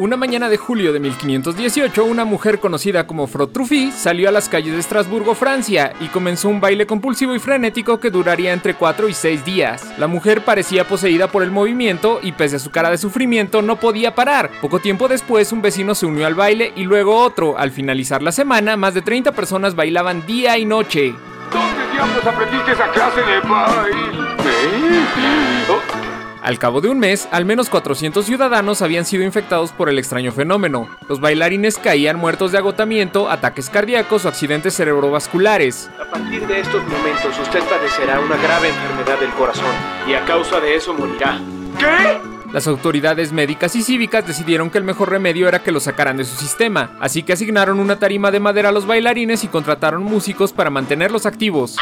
Una mañana de julio de 1518, una mujer conocida como Frotrufi salió a las calles de Estrasburgo, Francia, y comenzó un baile compulsivo y frenético que duraría entre 4 y 6 días. La mujer parecía poseída por el movimiento y pese a su cara de sufrimiento no podía parar. Poco tiempo después, un vecino se unió al baile y luego otro. Al finalizar la semana, más de 30 personas bailaban día y noche. ¿Dónde diablos aprendiste esa clase de baile? Oh. Al cabo de un mes, al menos 400 ciudadanos habían sido infectados por el extraño fenómeno. Los bailarines caían muertos de agotamiento, ataques cardíacos o accidentes cerebrovasculares. A partir de estos momentos usted padecerá una grave enfermedad del corazón y a causa de eso morirá. ¿Qué? Las autoridades médicas y cívicas decidieron que el mejor remedio era que los sacaran de su sistema, así que asignaron una tarima de madera a los bailarines y contrataron músicos para mantenerlos activos.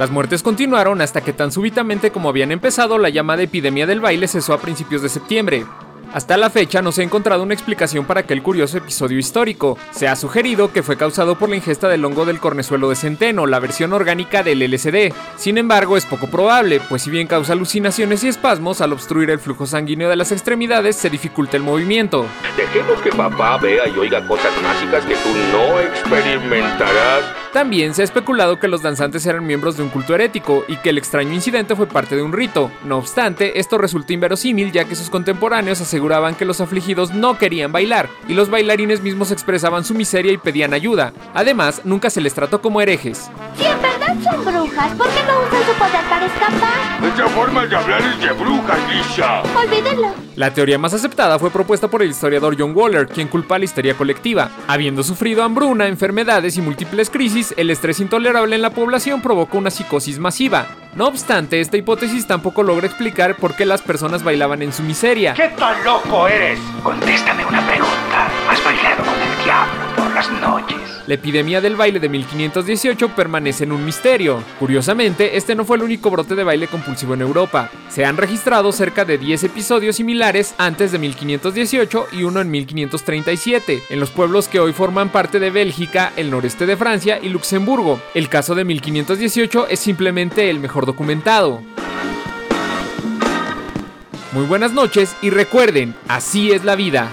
Las muertes continuaron hasta que tan súbitamente como habían empezado, la llamada epidemia del baile cesó a principios de septiembre. Hasta la fecha no se ha encontrado una explicación para aquel curioso episodio histórico. Se ha sugerido que fue causado por la ingesta del hongo del cornezuelo de centeno, la versión orgánica del LSD. Sin embargo, es poco probable, pues si bien causa alucinaciones y espasmos, al obstruir el flujo sanguíneo de las extremidades se dificulta el movimiento. Dejemos que papá vea y oiga cosas mágicas que tú no experimentarás. También se ha especulado que los danzantes eran miembros de un culto herético y que el extraño incidente fue parte de un rito. No obstante, esto resulta inverosímil ya que sus contemporáneos aseguraban que los afligidos no querían bailar y los bailarines mismos expresaban su miseria y pedían ayuda. Además, nunca se les trató como herejes. Verdad son brujas, ¿por qué no usan su poder para escapar? Esa forma de hablar es de brujas, Lisa. Olvídenlo. La teoría más aceptada fue propuesta por el historiador John Waller, quien culpa a la histeria colectiva. Habiendo sufrido hambruna, enfermedades y múltiples crisis, el estrés intolerable en la población provocó una psicosis masiva. No obstante, esta hipótesis tampoco logra explicar por qué las personas bailaban en su miseria. ¿Qué tan loco eres? Contéstame una pregunta. ¿Has bailado con el diablo por las noches? La epidemia del baile de 1518 permanece en un misterio. Curiosamente, este no fue el único brote de baile compulsivo en Europa. Se han registrado cerca de 10 episodios similares antes de 1518 y uno en 1537, en los pueblos que hoy forman parte de Bélgica, el noreste de Francia y Luxemburgo. El caso de 1518 es simplemente el documentado. Muy buenas noches y recuerden, así es la vida.